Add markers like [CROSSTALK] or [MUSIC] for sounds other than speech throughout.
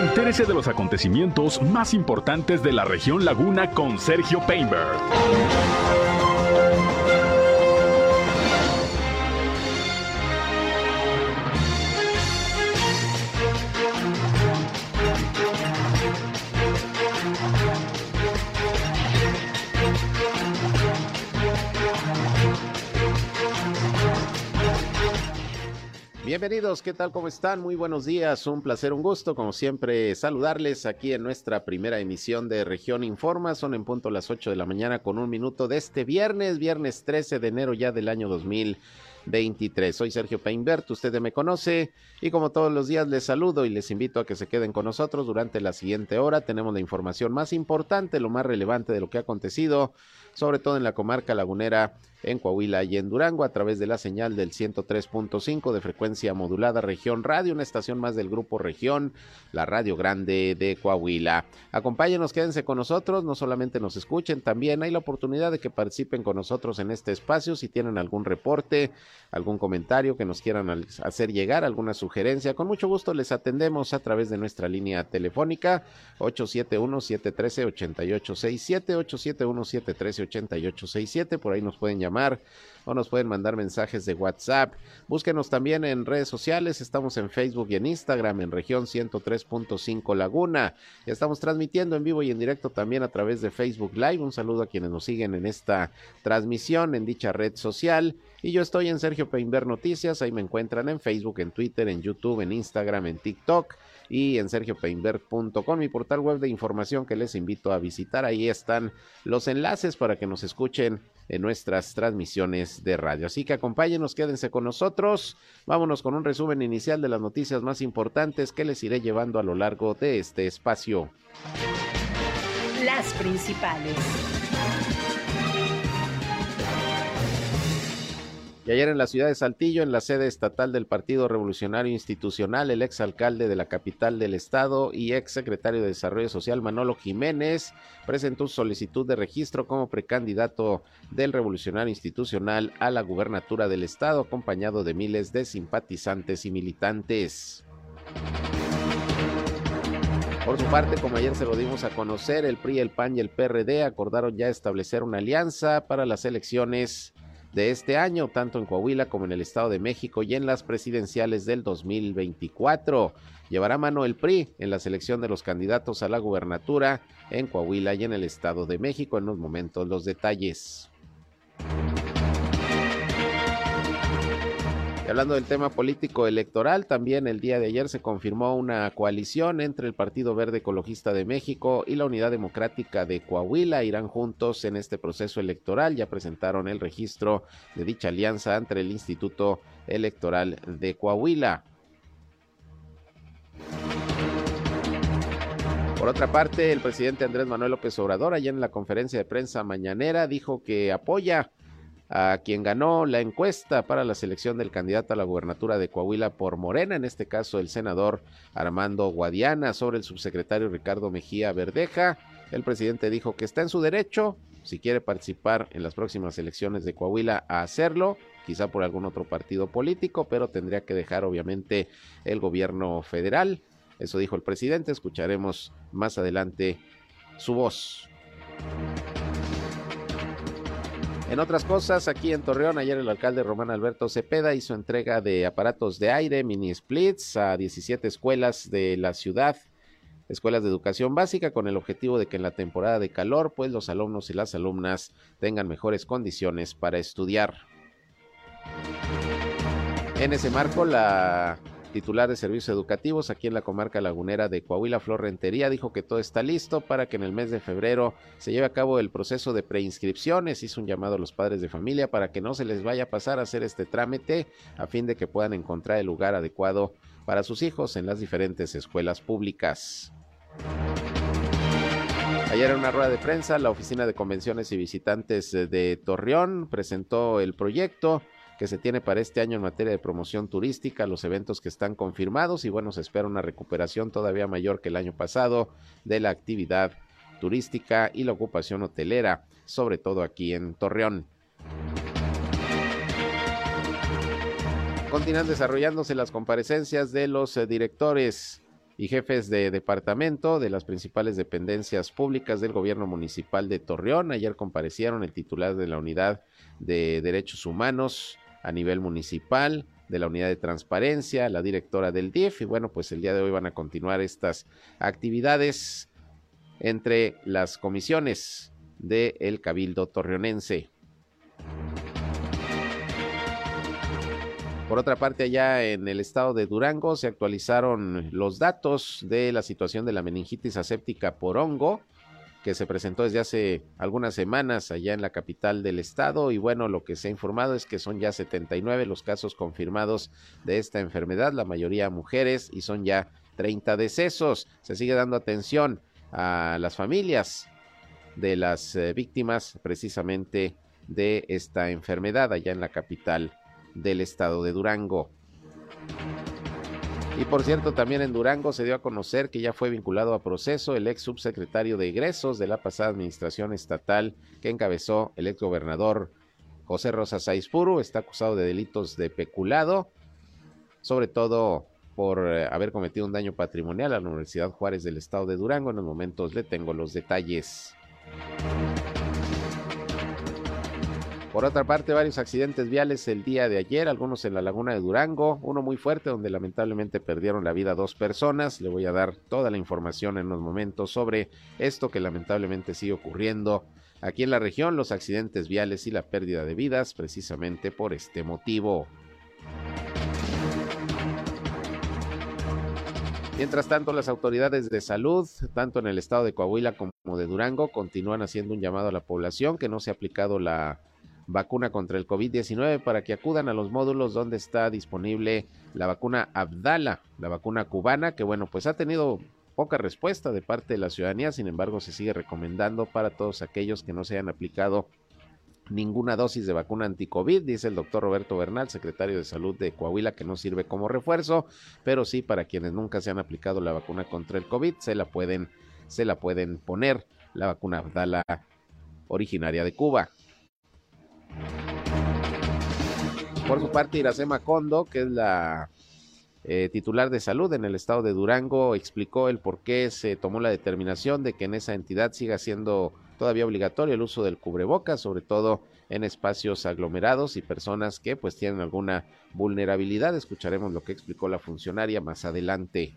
Entérese de los acontecimientos más importantes de la región Laguna con Sergio Painberg. Bienvenidos, ¿qué tal? ¿Cómo están? Muy buenos días, un placer, un gusto, como siempre, saludarles aquí en nuestra primera emisión de Región Informa. Son en punto las 8 de la mañana con un minuto de este viernes, viernes 13 de enero ya del año 2023. Soy Sergio Peinbert, usted me conoce y como todos los días les saludo y les invito a que se queden con nosotros durante la siguiente hora. Tenemos la información más importante, lo más relevante de lo que ha acontecido, sobre todo en la comarca lagunera en Coahuila y en Durango a través de la señal del 103.5 de frecuencia modulada Región Radio, una estación más del grupo Región, la Radio Grande de Coahuila. Acompáñenos, quédense con nosotros, no solamente nos escuchen, también hay la oportunidad de que participen con nosotros en este espacio si tienen algún reporte, algún comentario que nos quieran hacer llegar, alguna sugerencia, con mucho gusto les atendemos a través de nuestra línea telefónica 871-713-8867, 871-713-8867, por ahí nos pueden llamar o nos pueden mandar mensajes de WhatsApp. Búsquenos también en redes sociales, estamos en Facebook y en Instagram en región 103.5 Laguna. Estamos transmitiendo en vivo y en directo también a través de Facebook Live. Un saludo a quienes nos siguen en esta transmisión en dicha red social. Y yo estoy en Sergio Peinber Noticias, ahí me encuentran en Facebook, en Twitter, en YouTube, en Instagram, en TikTok y en sergiopeinberg.com, mi portal web de información que les invito a visitar. Ahí están los enlaces para que nos escuchen en nuestras transmisiones de radio. Así que acompáñenos, quédense con nosotros. Vámonos con un resumen inicial de las noticias más importantes que les iré llevando a lo largo de este espacio. Las principales. Ayer en la ciudad de Saltillo, en la sede estatal del Partido Revolucionario Institucional, el exalcalde de la capital del estado y ex secretario de Desarrollo Social, Manolo Jiménez, presentó solicitud de registro como precandidato del Revolucionario Institucional a la gubernatura del estado, acompañado de miles de simpatizantes y militantes. Por su parte, como ayer se lo dimos a conocer, el PRI, el PAN y el PRD acordaron ya establecer una alianza para las elecciones de este año, tanto en Coahuila como en el Estado de México y en las presidenciales del 2024. Llevará mano el PRI en la selección de los candidatos a la gubernatura en Coahuila y en el Estado de México. En los momentos los detalles hablando del tema político electoral, también el día de ayer se confirmó una coalición entre el Partido Verde Ecologista de México y la Unidad Democrática de Coahuila. Irán juntos en este proceso electoral. Ya presentaron el registro de dicha alianza ante el Instituto Electoral de Coahuila. Por otra parte, el presidente Andrés Manuel López Obrador, allá en la conferencia de prensa mañanera, dijo que apoya a quien ganó la encuesta para la selección del candidato a la gubernatura de Coahuila por Morena, en este caso el senador Armando Guadiana, sobre el subsecretario Ricardo Mejía Verdeja. El presidente dijo que está en su derecho, si quiere participar en las próximas elecciones de Coahuila, a hacerlo, quizá por algún otro partido político, pero tendría que dejar obviamente el gobierno federal. Eso dijo el presidente, escucharemos más adelante su voz. En otras cosas, aquí en Torreón, ayer el alcalde Román Alberto Cepeda hizo entrega de aparatos de aire, mini splits, a 17 escuelas de la ciudad, escuelas de educación básica, con el objetivo de que en la temporada de calor, pues los alumnos y las alumnas tengan mejores condiciones para estudiar. En ese marco, la titular de servicios educativos aquí en la comarca lagunera de Coahuila, Flor Rentería, dijo que todo está listo para que en el mes de febrero se lleve a cabo el proceso de preinscripciones. Hizo un llamado a los padres de familia para que no se les vaya a pasar a hacer este trámite a fin de que puedan encontrar el lugar adecuado para sus hijos en las diferentes escuelas públicas. Ayer en una rueda de prensa, la Oficina de Convenciones y Visitantes de Torreón presentó el proyecto que se tiene para este año en materia de promoción turística, los eventos que están confirmados y bueno, se espera una recuperación todavía mayor que el año pasado de la actividad turística y la ocupación hotelera, sobre todo aquí en Torreón. Continúan desarrollándose las comparecencias de los eh, directores y jefes de departamento de las principales dependencias públicas del gobierno municipal de Torreón. Ayer comparecieron el titular de la unidad de derechos humanos a nivel municipal, de la unidad de transparencia, la directora del DIF y bueno, pues el día de hoy van a continuar estas actividades entre las comisiones del Cabildo Torreonense. Por otra parte, allá en el estado de Durango se actualizaron los datos de la situación de la meningitis aséptica por hongo que se presentó desde hace algunas semanas allá en la capital del estado y bueno, lo que se ha informado es que son ya 79 los casos confirmados de esta enfermedad, la mayoría mujeres y son ya 30 decesos. Se sigue dando atención a las familias de las eh, víctimas precisamente de esta enfermedad allá en la capital del estado de Durango. Y por cierto, también en Durango se dio a conocer que ya fue vinculado a proceso el ex subsecretario de egresos de la pasada administración estatal que encabezó el ex gobernador José Rosa Saizpuru. Está acusado de delitos de peculado, sobre todo por eh, haber cometido un daño patrimonial a la Universidad Juárez del estado de Durango. En los momentos le tengo los detalles. Por otra parte, varios accidentes viales el día de ayer, algunos en la laguna de Durango, uno muy fuerte donde lamentablemente perdieron la vida dos personas. Le voy a dar toda la información en unos momentos sobre esto que lamentablemente sigue ocurriendo aquí en la región, los accidentes viales y la pérdida de vidas precisamente por este motivo. Mientras tanto, las autoridades de salud, tanto en el estado de Coahuila como de Durango, continúan haciendo un llamado a la población que no se ha aplicado la vacuna contra el COVID-19 para que acudan a los módulos donde está disponible la vacuna Abdala, la vacuna cubana, que bueno, pues ha tenido poca respuesta de parte de la ciudadanía, sin embargo se sigue recomendando para todos aquellos que no se hayan aplicado ninguna dosis de vacuna anti-COVID, dice el doctor Roberto Bernal, secretario de Salud de Coahuila, que no sirve como refuerzo, pero sí para quienes nunca se han aplicado la vacuna contra el COVID, se la pueden, se la pueden poner, la vacuna Abdala originaria de Cuba. Por su parte, Iracema Condo, que es la eh, titular de salud en el estado de Durango, explicó el por qué se tomó la determinación de que en esa entidad siga siendo todavía obligatorio el uso del cubrebocas, sobre todo en espacios aglomerados y personas que pues tienen alguna vulnerabilidad. Escucharemos lo que explicó la funcionaria más adelante.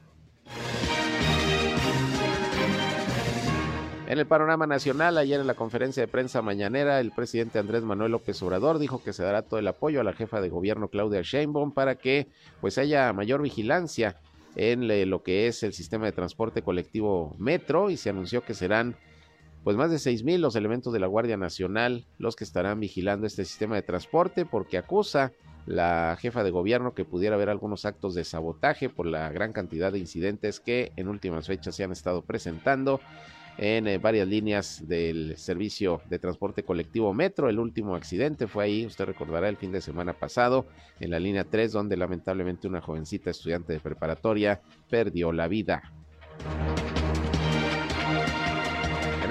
En el panorama nacional, ayer en la conferencia de prensa mañanera, el presidente Andrés Manuel López Obrador dijo que se dará todo el apoyo a la jefa de gobierno Claudia Sheinbaum para que pues haya mayor vigilancia en lo que es el sistema de transporte colectivo Metro y se anunció que serán pues más de seis mil los elementos de la Guardia Nacional los que estarán vigilando este sistema de transporte porque acusa la jefa de gobierno que pudiera haber algunos actos de sabotaje por la gran cantidad de incidentes que en últimas fechas se han estado presentando en eh, varias líneas del servicio de transporte colectivo Metro. El último accidente fue ahí, usted recordará, el fin de semana pasado, en la línea 3, donde lamentablemente una jovencita estudiante de preparatoria perdió la vida.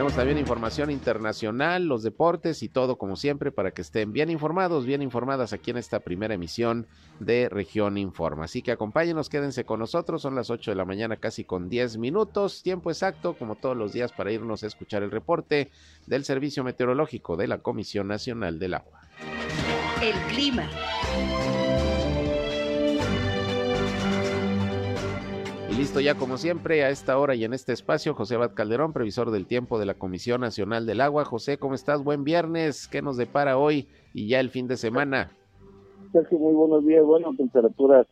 Tenemos también información internacional, los deportes y todo como siempre para que estén bien informados, bien informadas aquí en esta primera emisión de Región Informa. Así que acompáñenos, quédense con nosotros, son las 8 de la mañana casi con 10 minutos, tiempo exacto como todos los días para irnos a escuchar el reporte del Servicio Meteorológico de la Comisión Nacional del Agua. El clima. Listo ya como siempre a esta hora y en este espacio, José Abad Calderón, previsor del tiempo de la Comisión Nacional del Agua. José, ¿cómo estás? Buen viernes. ¿Qué nos depara hoy y ya el fin de semana? Sergio, muy buenos días. Bueno, temperaturas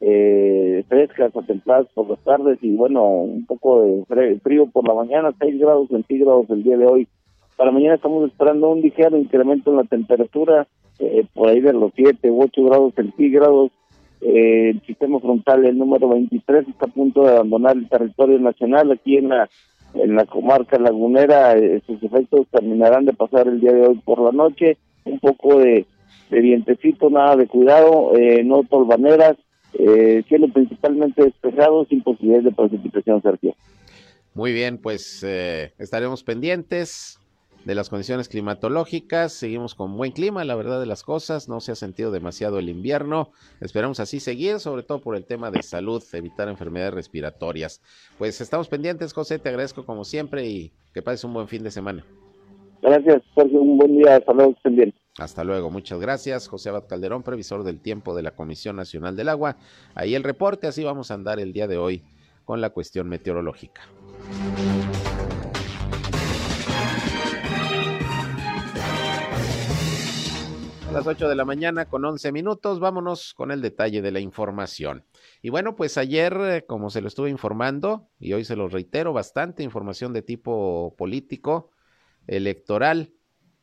eh, frescas o templadas por las tardes y bueno, un poco de frío por la mañana, 6 grados centígrados el día de hoy. Para mañana estamos esperando un ligero incremento en la temperatura, eh, por ahí de los 7 u 8 grados centígrados eh, el sistema frontal, el número 23, está a punto de abandonar el territorio nacional aquí en la en la comarca lagunera. Eh, sus efectos terminarán de pasar el día de hoy por la noche. Un poco de, de vientecito, nada de cuidado, eh, no tolvaneras, eh, cielo principalmente despejado, sin posibilidades de precipitación, Sergio. Muy bien, pues estaremos pendientes de las condiciones climatológicas. Seguimos con buen clima, la verdad de las cosas. No se ha sentido demasiado el invierno. Esperamos así seguir, sobre todo por el tema de salud, evitar enfermedades respiratorias. Pues estamos pendientes, José. Te agradezco como siempre y que pases un buen fin de semana. Gracias, Sergio. Un buen día. Hasta luego. Hasta luego. Muchas gracias. José Abad Calderón, previsor del tiempo de la Comisión Nacional del Agua. Ahí el reporte. Así vamos a andar el día de hoy con la cuestión meteorológica. Las 8 de la mañana con 11 minutos. Vámonos con el detalle de la información. Y bueno, pues ayer, eh, como se lo estuve informando, y hoy se lo reitero, bastante información de tipo político, electoral,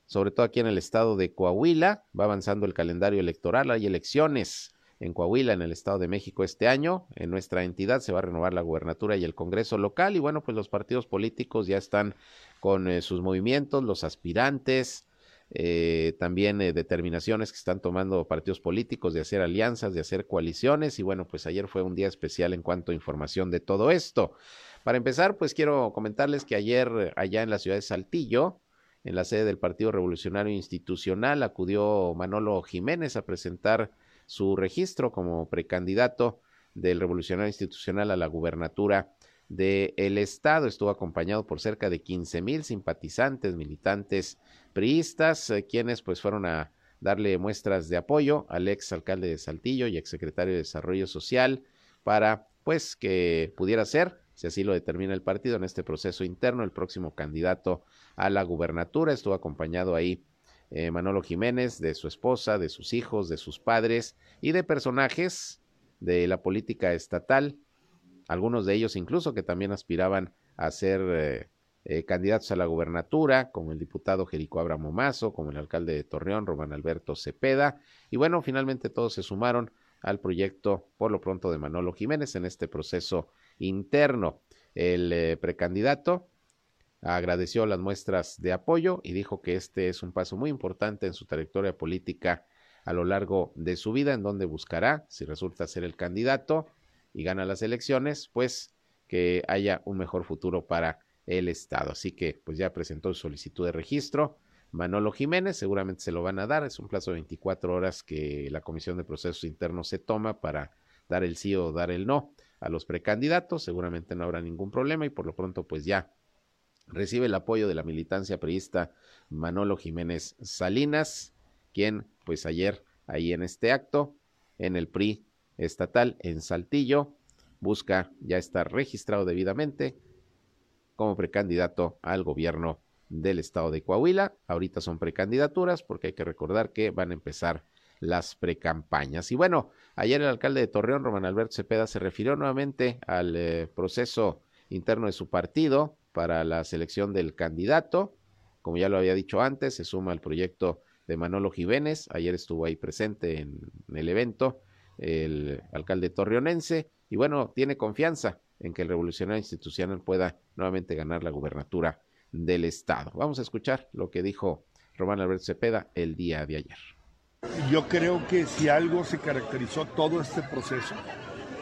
sobre todo aquí en el estado de Coahuila. Va avanzando el calendario electoral, hay elecciones en Coahuila, en el Estado de México este año. En nuestra entidad se va a renovar la gubernatura y el Congreso local. Y bueno, pues los partidos políticos ya están con eh, sus movimientos, los aspirantes, eh, también eh, determinaciones que están tomando partidos políticos de hacer alianzas, de hacer coaliciones y bueno, pues ayer fue un día especial en cuanto a información de todo esto. Para empezar, pues quiero comentarles que ayer allá en la ciudad de Saltillo, en la sede del Partido Revolucionario Institucional, acudió Manolo Jiménez a presentar su registro como precandidato del Revolucionario Institucional a la gubernatura del estado. Estuvo acompañado por cerca de 15 mil simpatizantes, militantes priistas, eh, quienes pues fueron a darle muestras de apoyo al ex alcalde de Saltillo y ex secretario de Desarrollo Social para pues que pudiera ser, si así lo determina el partido en este proceso interno, el próximo candidato a la gubernatura. Estuvo acompañado ahí eh, Manolo Jiménez, de su esposa, de sus hijos, de sus padres y de personajes de la política estatal algunos de ellos incluso que también aspiraban a ser eh, eh, candidatos a la gubernatura, como el diputado Jerico Abramo Mazo, como el alcalde de Torreón, Román Alberto Cepeda, y bueno, finalmente todos se sumaron al proyecto, por lo pronto, de Manolo Jiménez en este proceso interno. El eh, precandidato agradeció las muestras de apoyo y dijo que este es un paso muy importante en su trayectoria política a lo largo de su vida, en donde buscará, si resulta ser el candidato, y gana las elecciones, pues que haya un mejor futuro para el Estado. Así que pues ya presentó su solicitud de registro. Manolo Jiménez, seguramente se lo van a dar, es un plazo de 24 horas que la Comisión de Procesos Internos se toma para dar el sí o dar el no a los precandidatos, seguramente no habrá ningún problema y por lo pronto pues ya recibe el apoyo de la militancia priista Manolo Jiménez Salinas, quien pues ayer ahí en este acto en el PRI estatal en Saltillo. Busca ya estar registrado debidamente como precandidato al gobierno del estado de Coahuila. Ahorita son precandidaturas porque hay que recordar que van a empezar las precampañas. Y bueno, ayer el alcalde de Torreón, Román Alberto Cepeda, se refirió nuevamente al eh, proceso interno de su partido para la selección del candidato. Como ya lo había dicho antes, se suma al proyecto de Manolo Jiménez. Ayer estuvo ahí presente en el evento el alcalde torreonense, y bueno, tiene confianza en que el revolucionario institucional pueda nuevamente ganar la gubernatura del estado. Vamos a escuchar lo que dijo Román Alberto Cepeda el día de ayer. Yo creo que si algo se caracterizó todo este proceso,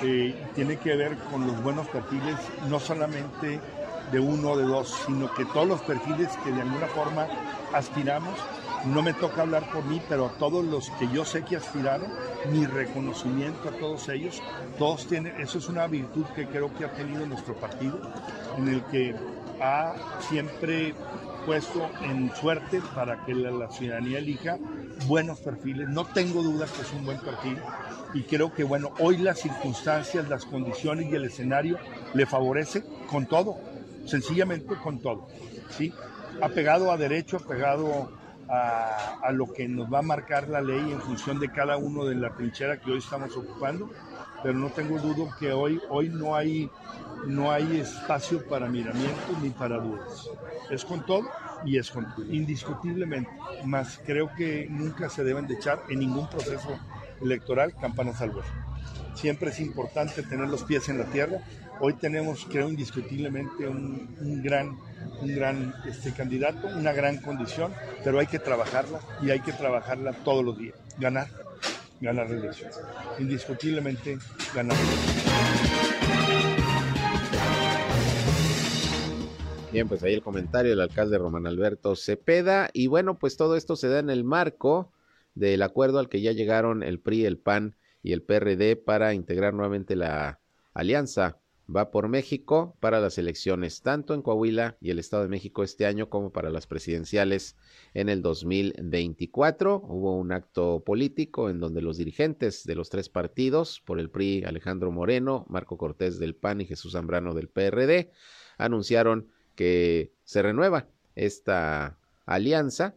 eh, tiene que ver con los buenos perfiles, no solamente de uno o de dos, sino que todos los perfiles que de alguna forma aspiramos no me toca hablar por mí, pero a todos los que yo sé que aspiraron, mi reconocimiento a todos ellos, todos tienen, eso es una virtud que creo que ha tenido nuestro partido, en el que ha siempre puesto en suerte para que la, ciudadanía elija buenos perfiles. No tengo dudas que es un buen perfil y creo que bueno, hoy las circunstancias, las condiciones y el escenario le favorece con todo, sencillamente con todo. ¿sí? Ha pegado a derecho, ha a, lo que nos va a marcar la ley en función de cada uno de la trinchera que hoy estamos ocupando, pero no tengo duda que hoy, hoy no, hay, no hay espacio para miramientos ni para dudas. Es con todo y es con todo, indiscutiblemente, más creo que nunca se deben de echar en ningún proceso electoral campanas al vuelo. Siempre es importante tener los pies en la tierra. Hoy tenemos, creo, indiscutiblemente un, gran un gran este, candidato, una gran condición, pero hay que trabajarla y hay que trabajarla todos los días. Ganar, ganar la elección. Indiscutiblemente ganar. Bien, pues ahí el comentario del alcalde Román Alberto Cepeda. Y bueno, pues todo esto se da en el marco del acuerdo al que ya llegaron el PRI, el PAN y el PRD para integrar nuevamente la alianza va por México para las elecciones, tanto en Coahuila y el Estado de México este año como para las presidenciales en el 2024. Hubo un acto político en donde los dirigentes de los tres partidos, por el PRI, Alejandro Moreno, Marco Cortés del PAN y Jesús Zambrano del PRD, anunciaron que se renueva esta alianza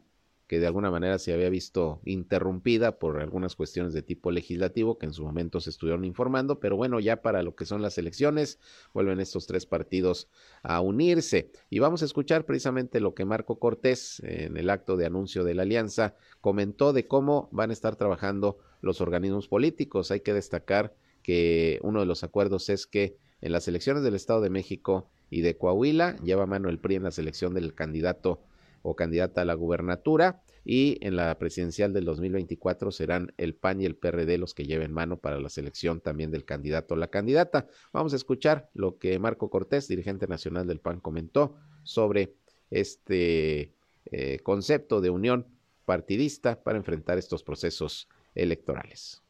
que de alguna manera se había visto interrumpida por algunas cuestiones de tipo legislativo que en su momento se estuvieron informando, pero bueno, ya para lo que son las elecciones, vuelven estos tres partidos a unirse. Y vamos a escuchar precisamente lo que Marco Cortés, en el acto de anuncio de la alianza, comentó de cómo van a estar trabajando los organismos políticos. Hay que destacar que uno de los acuerdos es que en las elecciones del Estado de México y de Coahuila lleva mano el PRI en la selección del candidato o candidata a la gubernatura y en la presidencial del 2024 serán el PAN y el PRD los que lleven mano para la selección también del candidato o la candidata. Vamos a escuchar lo que Marco Cortés, dirigente nacional del PAN, comentó sobre este eh, concepto de unión partidista para enfrentar estos procesos electorales.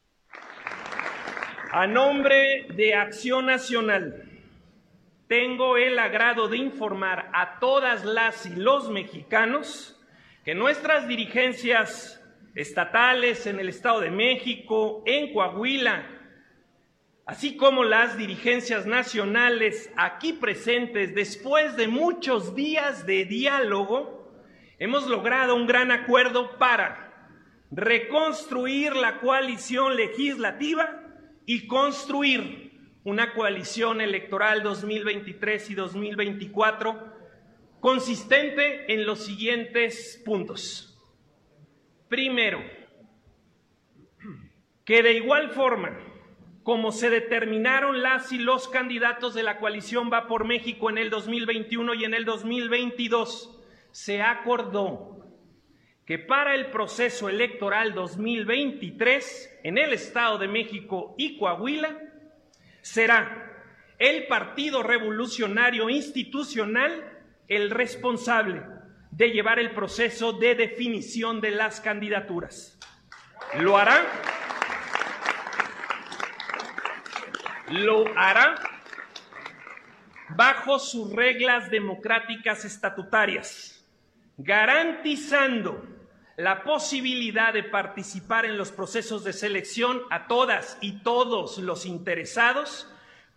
A nombre de Acción Nacional, tengo el agrado de informar a todas las y los mexicanos que nuestras dirigencias estatales en el Estado de México, en Coahuila, así como las dirigencias nacionales aquí presentes, después de muchos días de diálogo, hemos logrado un gran acuerdo para reconstruir la coalición legislativa y construir una coalición electoral 2023 y 2024 consistente en los siguientes puntos. Primero, que de igual forma como se determinaron las y los candidatos de la coalición Va por México en el 2021 y en el 2022, se acordó que para el proceso electoral 2023 en el Estado de México y Coahuila, será el Partido Revolucionario Institucional el responsable de llevar el proceso de definición de las candidaturas. Lo hará. Lo hará bajo sus reglas democráticas estatutarias, garantizando la posibilidad de participar en los procesos de selección a todas y todos los interesados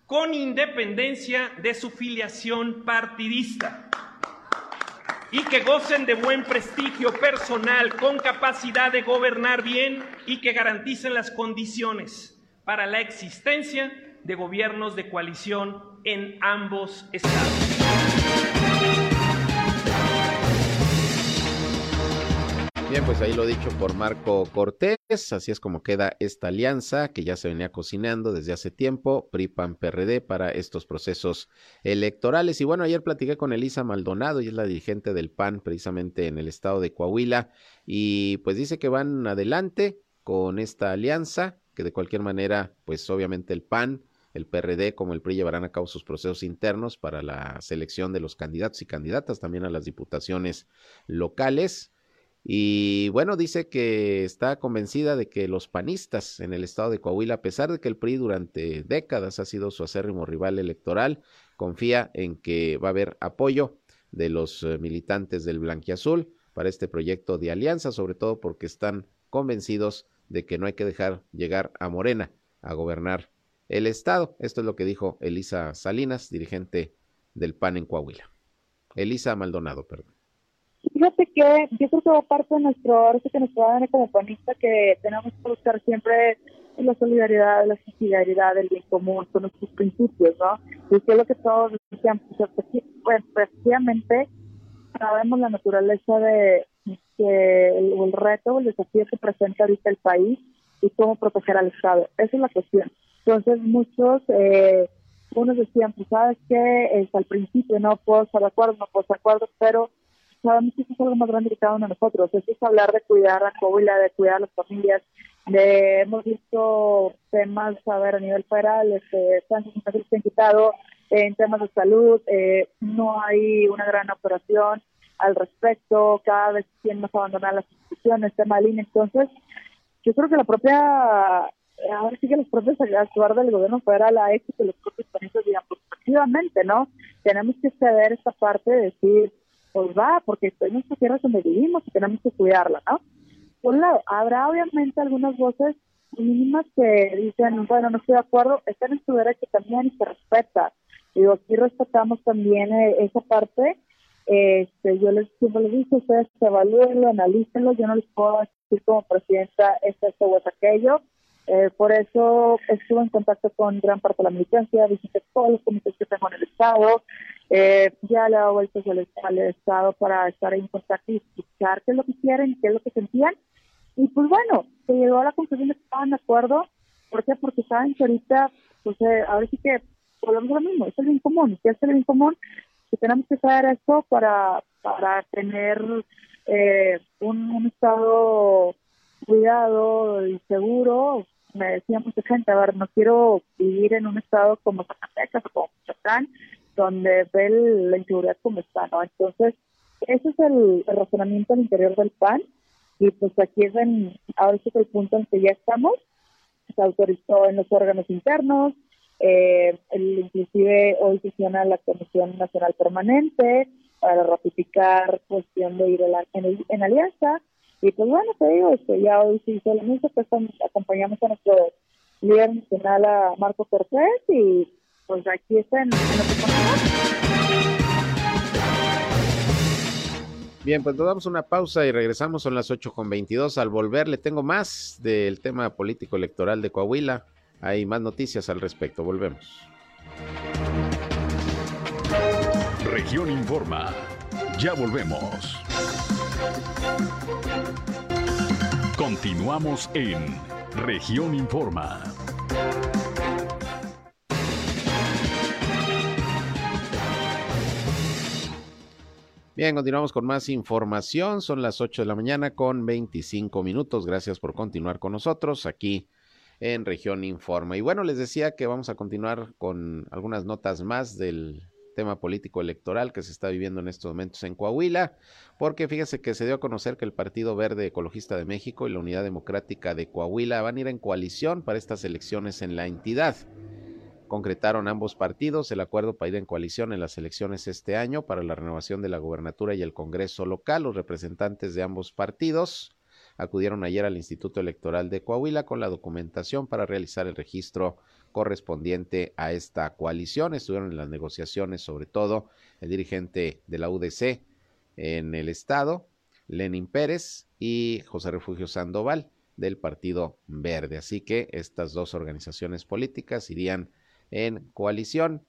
con independencia de su filiación partidista y que gocen de buen prestigio personal, con capacidad de gobernar bien y que garanticen las condiciones para la existencia de gobiernos de coalición en ambos estados. Bien, pues ahí lo dicho por Marco Cortés, así es como queda esta alianza que ya se venía cocinando desde hace tiempo, PRI-PAN-PRD para estos procesos electorales. Y bueno, ayer platiqué con Elisa Maldonado, y es la dirigente del PAN precisamente en el estado de Coahuila, y pues dice que van adelante con esta alianza, que de cualquier manera, pues obviamente el PAN el PRD como el PRI llevarán a cabo sus procesos internos para la selección de los candidatos y candidatas también a las diputaciones locales. Y bueno, dice que está convencida de que los panistas en el estado de Coahuila, a pesar de que el PRI durante décadas ha sido su acérrimo rival electoral, confía en que va a haber apoyo de los eh, militantes del Blanquiazul para este proyecto de alianza, sobre todo porque están convencidos de que no hay que dejar llegar a Morena a gobernar el estado. Esto es lo que dijo Elisa Salinas, dirigente del PAN en Coahuila. Elisa Maldonado, perdón. Fíjate que yo creo que va parte de nuestro, ahora que nuestro ADN como panista, que tenemos que buscar siempre la solidaridad, la solidaridad, el bien común, con nuestros principios, ¿no? Y que es lo que todos decían, pues, pues efectivamente sabemos la naturaleza de que el, reto, el desafío que presenta ahorita el país y cómo proteger al Estado. Esa es la cuestión. Entonces muchos, eh, unos decían, pues sabes que es al principio no puedo estar de acuerdo, no puedo estar de acuerdo, pero sabemos que eso es algo más grande que cada uno de nosotros. Es hablar de cuidar a Coahuila, de cuidar a las familias. De, hemos visto temas, a ver, a nivel federal, este, se han quitado, en temas de salud, eh, no hay una gran operación al respecto, cada vez tienen a abandonar las instituciones, tema de línea. Entonces, yo creo que la propia, ahora sí que los propios actuar del gobierno fuera la éxito de los propios países digan, pues efectivamente, ¿no? Tenemos que ceder esta parte de decir, pues va, porque es nuestra tierra donde vivimos y tenemos que cuidarla, ¿no? Por un lado, habrá obviamente algunas voces mínimas que dicen, bueno, no estoy de acuerdo, están en su derecho también se respeta. Digo, aquí respetamos también eh, esa parte este, yo les, siempre les digo, ustedes evalúenlo, analícenlo, yo no les puedo decir como presidenta esto, esto o aquello. Eh, por eso estuve en contacto con gran parte de la militancia, visité todos los comités que tengo en el Estado, eh, ya le he dado vueltas al, Estado para estar en contacto y escuchar qué es lo que quieren, qué es lo que sentían. Y pues bueno, se llegó a la conclusión de que estaban de acuerdo. ¿Por qué? Porque saben que ahorita, pues eh, ahora sí que volvemos a lo mismo, es el bien común. ¿Qué es el bien común? tenemos que saber esto para, para tener eh, un, estado cuidado y seguro. Me decía mucha gente, a ver, no quiero vivir en un estado como Zacatecas o como Michoacán, donde ve la inseguridad como está, ¿no? Entonces, ese es el, razonamiento al interior del PAN y pues aquí es en, ahora es el punto en que ya estamos, se autorizó en los órganos internos, eh, inclusive hoy sesiona la Comisión Nacional Permanente para ratificar cuestión de ir en, en, alianza. Y pues bueno, te digo, este, ya hoy la misma, pues acompañamos a nuestro líder nacional, a Marco Cortés, y pues aquí está en, Bien, pues nos damos una pausa y regresamos, son las 8 con 22. Al volver le tengo más del tema político electoral de Coahuila. Hay más noticias al respecto. Volvemos. Región Informa. Ya volvemos. Continuamos en Región Informa. Bien, continuamos con más información. Son las 8 de la mañana con 25 minutos. Gracias por continuar con nosotros aquí en Región Informa. Y bueno, les decía que vamos a continuar con algunas notas más del tema político electoral que se está viviendo en estos momentos en Coahuila, porque fíjese que se dio a conocer que el Partido Verde Ecologista de México y la Unidad Democrática de Coahuila van a ir en coalición para estas elecciones en la entidad. Concretaron ambos partidos el acuerdo para ir en coalición en las elecciones este año para la renovación de la gobernatura y el Congreso local. Los representantes de ambos partidos acudieron ayer al Instituto Electoral de Coahuila con la documentación para realizar el registro correspondiente a esta coalición. Estuvieron en las negociaciones, sobre todo el dirigente de la UDC en el estado, Lenin Pérez y José Refugio Sandoval del Partido Verde. Así que estas dos organizaciones políticas irían en coalición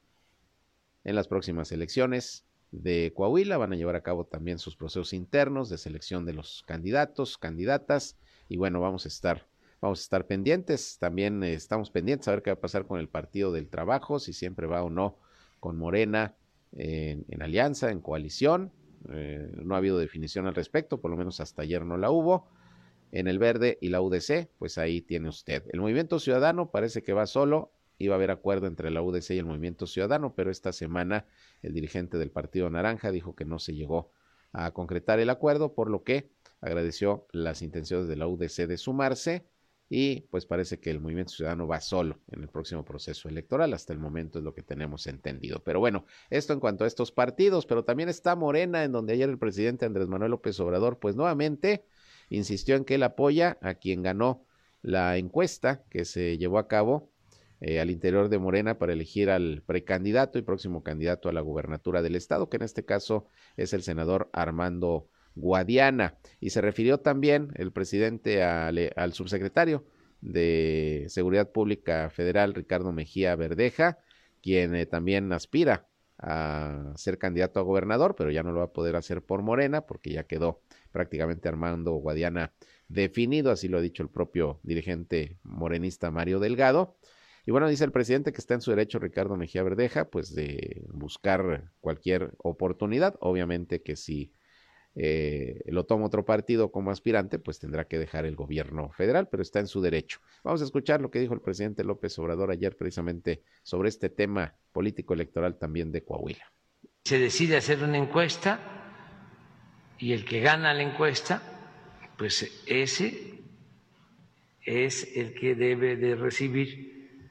en las próximas elecciones de Coahuila. Van a llevar a cabo también sus procesos internos de selección de los candidatos, candidatas. Y bueno, vamos a estar, vamos a estar pendientes. También eh, estamos pendientes a ver qué va a pasar con el Partido del Trabajo, si siempre va o no con Morena en, alianza, en coalición. Eh, no ha habido definición al respecto, por lo menos hasta ayer no la hubo. En el verde y la UDC, pues ahí tiene usted. El movimiento ciudadano parece que va solo iba a haber acuerdo entre la UDC y el Movimiento Ciudadano, pero esta semana el dirigente del Partido Naranja dijo que no se llegó a concretar el acuerdo, por lo que agradeció las intenciones de la UDC de sumarse y pues parece que el Movimiento Ciudadano va solo en el próximo proceso electoral, hasta el momento es lo que tenemos entendido. Pero bueno, esto en cuanto a estos partidos, pero también está Morena, en donde ayer el presidente Andrés Manuel López Obrador pues nuevamente insistió en que él apoya a quien ganó la encuesta que se llevó a cabo eh, al interior de Morena para elegir al precandidato y próximo candidato a la gubernatura del estado, que en este caso es el senador Armando Guadiana. Y se refirió también el presidente al, subsecretario de Seguridad Pública Federal, Ricardo Mejía Verdeja, quien eh, también aspira a ser candidato a gobernador, pero ya no lo va a poder hacer por Morena porque ya quedó prácticamente Armando Guadiana definido, así lo ha dicho el propio dirigente morenista Mario Delgado. Y bueno, dice el presidente que está en su derecho Ricardo Mejía Verdeja, pues de buscar cualquier oportunidad. Obviamente que si eh, lo toma otro partido como aspirante, pues tendrá que dejar el gobierno federal, pero está en su derecho. Vamos a escuchar lo que dijo el presidente López Obrador ayer precisamente sobre este tema político electoral también de Coahuila. Se decide hacer una encuesta y el que gana la encuesta, pues ese es el que debe de recibir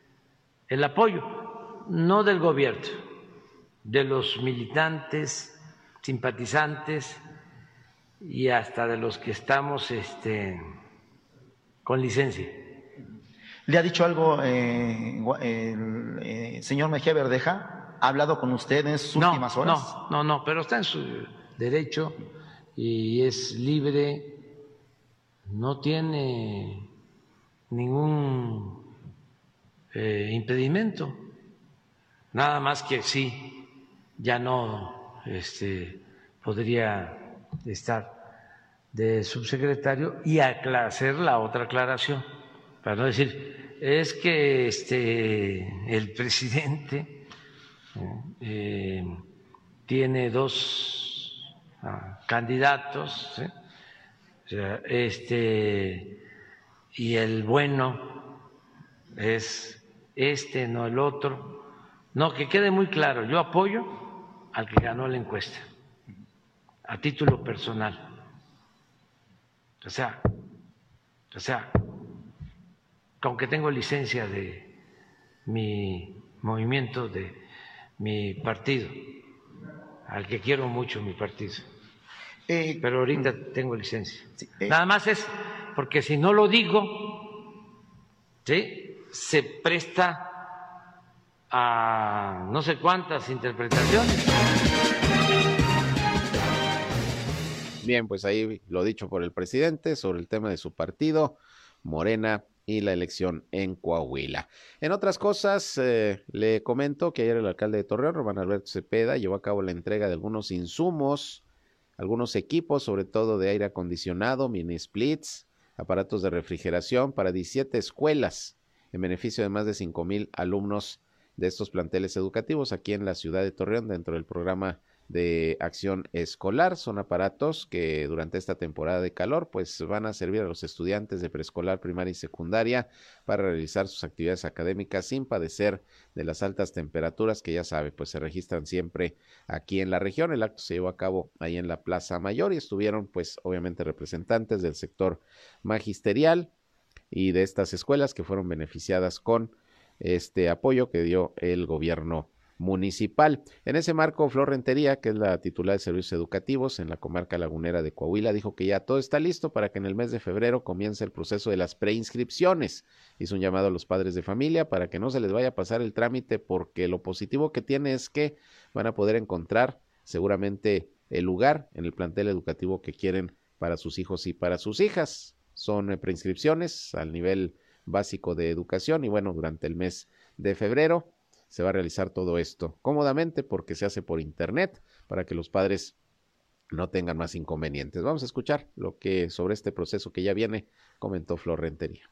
el apoyo, no del gobierno, de los militantes, simpatizantes, y hasta de los que estamos este, con licencia. ¿Le ha dicho algo eh, el eh, señor Mejía Verdeja? ¿Ha hablado con usted en sus últimas horas? No, no, no, pero está en su derecho y es libre, no tiene ningún eh, impedimento, nada más que sí, ya no este, podría estar de subsecretario y hacer la otra aclaración, para no decir, es que este, el presidente eh, tiene dos ah, candidatos, este, y el bueno es este, no el otro. No, que quede muy claro, yo apoyo al que ganó la encuesta, a título personal o sea, o sea, aunque tengo licencia de mi movimiento, de mi partido, al que quiero mucho mi partido. Eh, Pero ahorita mm. tengo licencia. Eh. Nada más es porque si no lo digo, ¿sí? se presta a no sé cuántas interpretaciones. Bien, pues ahí lo dicho por el presidente sobre el tema de su partido, Morena y la elección en Coahuila. En otras cosas, eh, le comento que ayer el alcalde de Torreón, Román Alberto Cepeda, llevó a cabo la entrega de algunos insumos, algunos equipos, sobre todo de aire acondicionado, mini splits, aparatos de refrigeración para 17 escuelas en beneficio de más de 5 mil alumnos de estos planteles educativos aquí en la ciudad de Torreón dentro del programa de acción escolar. Son aparatos que durante esta temporada de calor pues van a servir a los estudiantes de preescolar, primaria y secundaria para realizar sus actividades académicas sin padecer de las altas temperaturas que ya sabe pues se registran siempre aquí en la región. El acto se llevó a cabo ahí en la Plaza Mayor y estuvieron pues obviamente representantes del sector magisterial y de estas escuelas que fueron beneficiadas con este apoyo que dio el gobierno municipal. En ese marco, Flor Rentería, que es la titular de servicios educativos en la comarca lagunera de Coahuila, dijo que ya todo está listo para que en el mes de febrero comience el proceso de las preinscripciones. Hizo un llamado a los padres de familia para que no se les vaya a pasar el trámite porque lo positivo que tiene es que van a poder encontrar seguramente el lugar en el plantel educativo que quieren para sus hijos y para sus hijas. Son eh, preinscripciones al nivel básico de educación y bueno, durante el mes de febrero se va a realizar todo esto cómodamente porque se hace por internet para que los padres no tengan más inconvenientes. Vamos a escuchar lo que sobre este proceso que ya viene comentó Flor Rentería.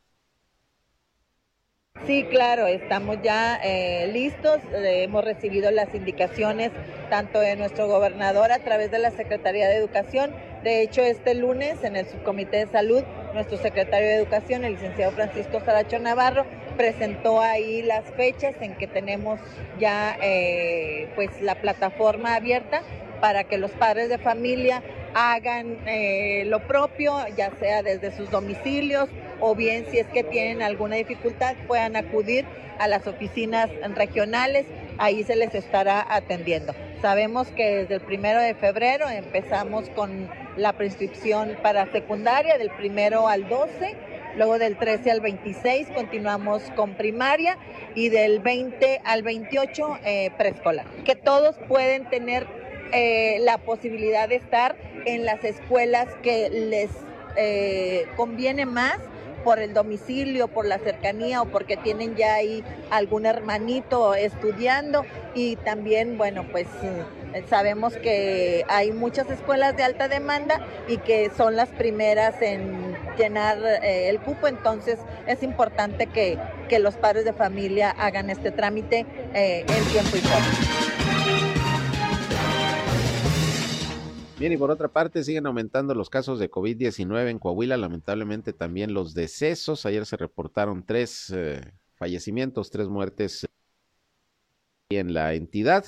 Sí, claro, estamos ya eh, listos. Eh, hemos recibido las indicaciones tanto de nuestro gobernador a través de la Secretaría de Educación. De hecho, este lunes en el Subcomité de Salud, nuestro secretario de Educación, el licenciado Francisco Saracho Navarro, presentó ahí las fechas en que tenemos ya eh, pues la plataforma abierta para que los padres de familia hagan lo propio, ya sea desde sus domicilios o bien si es que tienen alguna dificultad puedan acudir a las oficinas regionales, ahí se les estará atendiendo. Sabemos que desde el primero de febrero empezamos con la prescripción para secundaria, del primero al 12, luego del 13 al 26 continuamos con primaria y del 20 al 28 eh, preescolar. Que todos pueden tener eh, la posibilidad de estar en las escuelas que les eh, conviene más por el domicilio, por la cercanía o porque tienen ya ahí algún hermanito estudiando y también, bueno, pues eh, sabemos que hay muchas escuelas de alta demanda y que son las primeras en llenar eh, el cupo, entonces es importante que, los padres de familia hagan este trámite eh, en tiempo y forma. Bien, y por otra parte, siguen aumentando los casos de COVID-19 en Coahuila, lamentablemente también los decesos. Ayer se reportaron tres eh, fallecimientos, tres muertes en la entidad.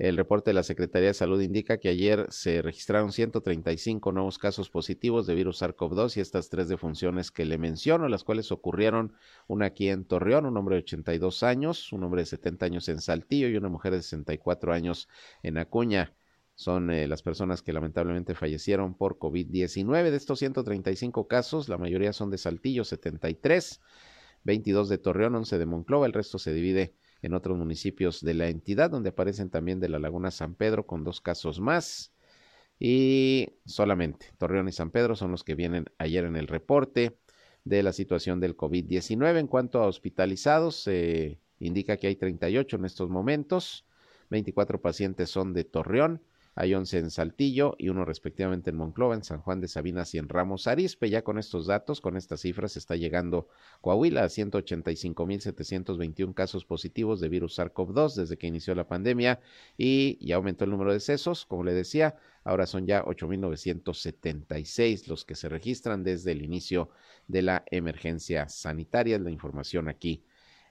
El reporte de la Secretaría de Salud indica que ayer se registraron 135 nuevos casos positivos de virus SARS-CoV-2 y estas tres defunciones que le menciono, las cuales ocurrieron una aquí en Torreón, un hombre de 82 años, un hombre de 70 años en Saltillo y una mujer de 64 años en Acuña. Son eh, las personas que lamentablemente fallecieron por COVID-19. De estos 135 casos, la mayoría son de Saltillo, 73, 22 de Torreón, 11 de Monclova, el resto se divide en otros municipios de la entidad, donde aparecen también de la Laguna San Pedro con dos casos más. Y solamente Torreón y San Pedro son los que vienen ayer en el reporte de la situación del COVID-19. En cuanto a hospitalizados, se indica que hay 38 en estos momentos, 24 pacientes son de Torreón, hay 11 en Saltillo y uno respectivamente en Monclova, en San Juan de Sabinas y en Ramos Arizpe. Ya con estos datos, con estas cifras, está llegando Coahuila a 185.721 casos positivos de virus SARS-CoV-2 desde que inició la pandemia y ya aumentó el número de cesos, como le decía, ahora son ya 8.976 los que se registran desde el inicio de la emergencia sanitaria. Es la información aquí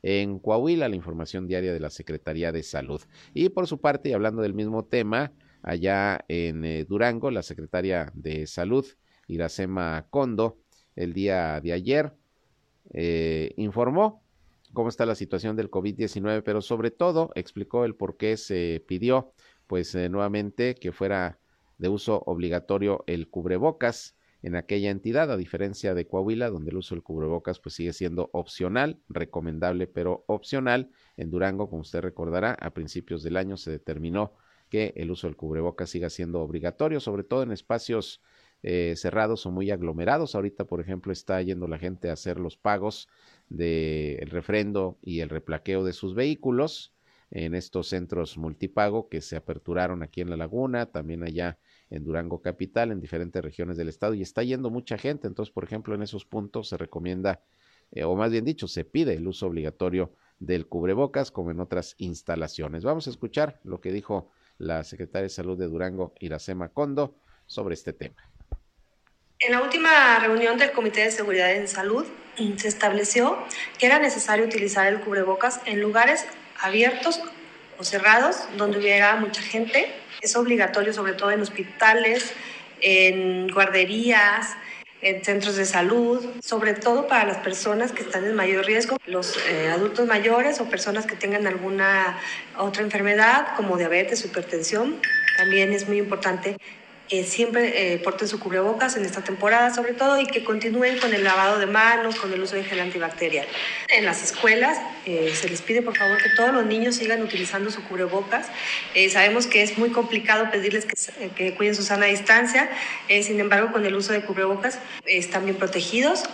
en Coahuila, la información diaria de la Secretaría de Salud. Y por su parte, y hablando del mismo tema, allá en eh, Durango, la secretaria de Salud, Iracema Condo, el día de ayer eh, informó cómo está la situación del COVID-19, pero sobre todo explicó el por qué se pidió, pues eh, nuevamente, que fuera de uso obligatorio el cubrebocas en aquella entidad, a diferencia de Coahuila, donde el uso del cubrebocas pues sigue siendo opcional, recomendable, pero opcional. En Durango, como usted recordará, a principios del año se determinó que el uso del cubrebocas siga siendo obligatorio, sobre todo en espacios eh, cerrados o muy aglomerados. Ahorita, por ejemplo, está yendo la gente a hacer los pagos del refrendo y el replaqueo de sus vehículos en estos centros multipago que se aperturaron aquí en La Laguna, también allá en Durango Capital, en diferentes regiones del estado, y está yendo mucha gente. Entonces, por ejemplo, en esos puntos se recomienda, eh, o más bien dicho, se pide el uso obligatorio del cubrebocas, como en otras instalaciones. Vamos a escuchar lo que dijo la secretaria de Salud de Durango, Iracema Condo, sobre este tema. En la última reunión del Comité de Seguridad en Salud se estableció que era necesario utilizar el cubrebocas en lugares abiertos o cerrados donde hubiera mucha gente. Es obligatorio sobre todo en hospitales, en guarderías, en centros de salud, sobre todo para las personas que están en mayor riesgo, los eh, adultos mayores o personas que tengan alguna otra enfermedad como diabetes, hipertensión. También es muy importante que siempre eh, porten su cubrebocas en esta temporada, sobre todo, y que continúen con el lavado de manos, con el uso de gel antibacterial. En las escuelas eh, se les pide, por favor, que todos los niños sigan utilizando su cubrebocas. Eh, sabemos que es muy complicado pedirles que, que cuiden su sana distancia, sin embargo, con el uso de cubrebocas están bien protegidos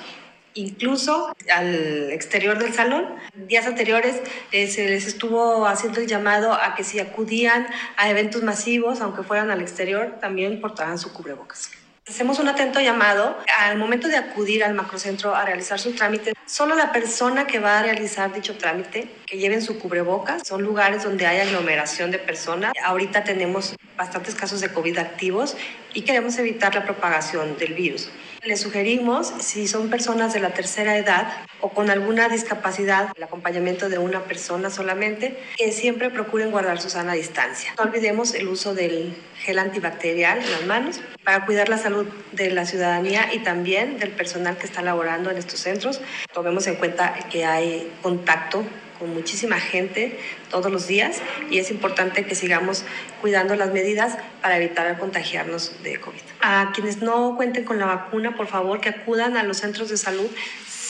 incluso al exterior del salón. Días anteriores eh, se les estuvo haciendo el llamado a que si acudían a eventos masivos, aunque fueran al exterior, también portaran su cubrebocas. Hacemos un atento llamado al momento de acudir al macrocentro a realizar su trámite. Solo la persona que va a realizar dicho trámite, que lleven su cubrebocas. Son lugares donde hay aglomeración de personas. Ahorita tenemos bastantes casos de COVID activos y queremos evitar la propagación del virus. Les sugerimos, si son personas de la tercera edad o con alguna discapacidad, el acompañamiento de una persona solamente, que siempre procuren guardar su sana distancia. No olvidemos el uso del gel antibacterial en las manos para cuidar la salud de la ciudadanía y también del personal que está laborando en estos centros. Tomemos en cuenta que hay contacto con muchísima gente todos los días y es importante que sigamos cuidando las medidas para evitar contagiarnos de COVID. A quienes no cuenten con la vacuna, por favor, que acudan a los centros de salud